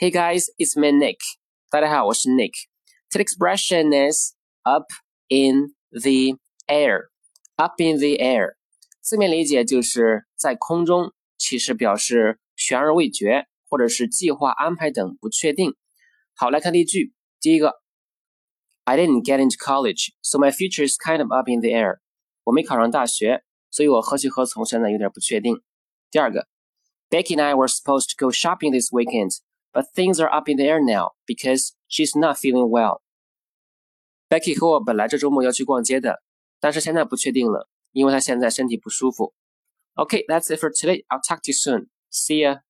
Hey guys, it's me Nick. 大家好，我是 Nick. Today's expression is up in the air. Up in the air，字面理解就是在空中，其实表示悬而未决，或者是计划安排等不确定。好，来看例句。第一个，I didn't get into college, so my future is kind of up in the air. 我没考上大学，所以我何去何从现在有点不确定。第二个，Becky and I were supposed to go shopping this weekend, but things are up in the air now because she's not feeling well. Becky 和我本来这周末要去逛街的，但是现在不确定了，因为她现在身体不舒服。Okay, that's it for today. I'll talk to you soon. See ya.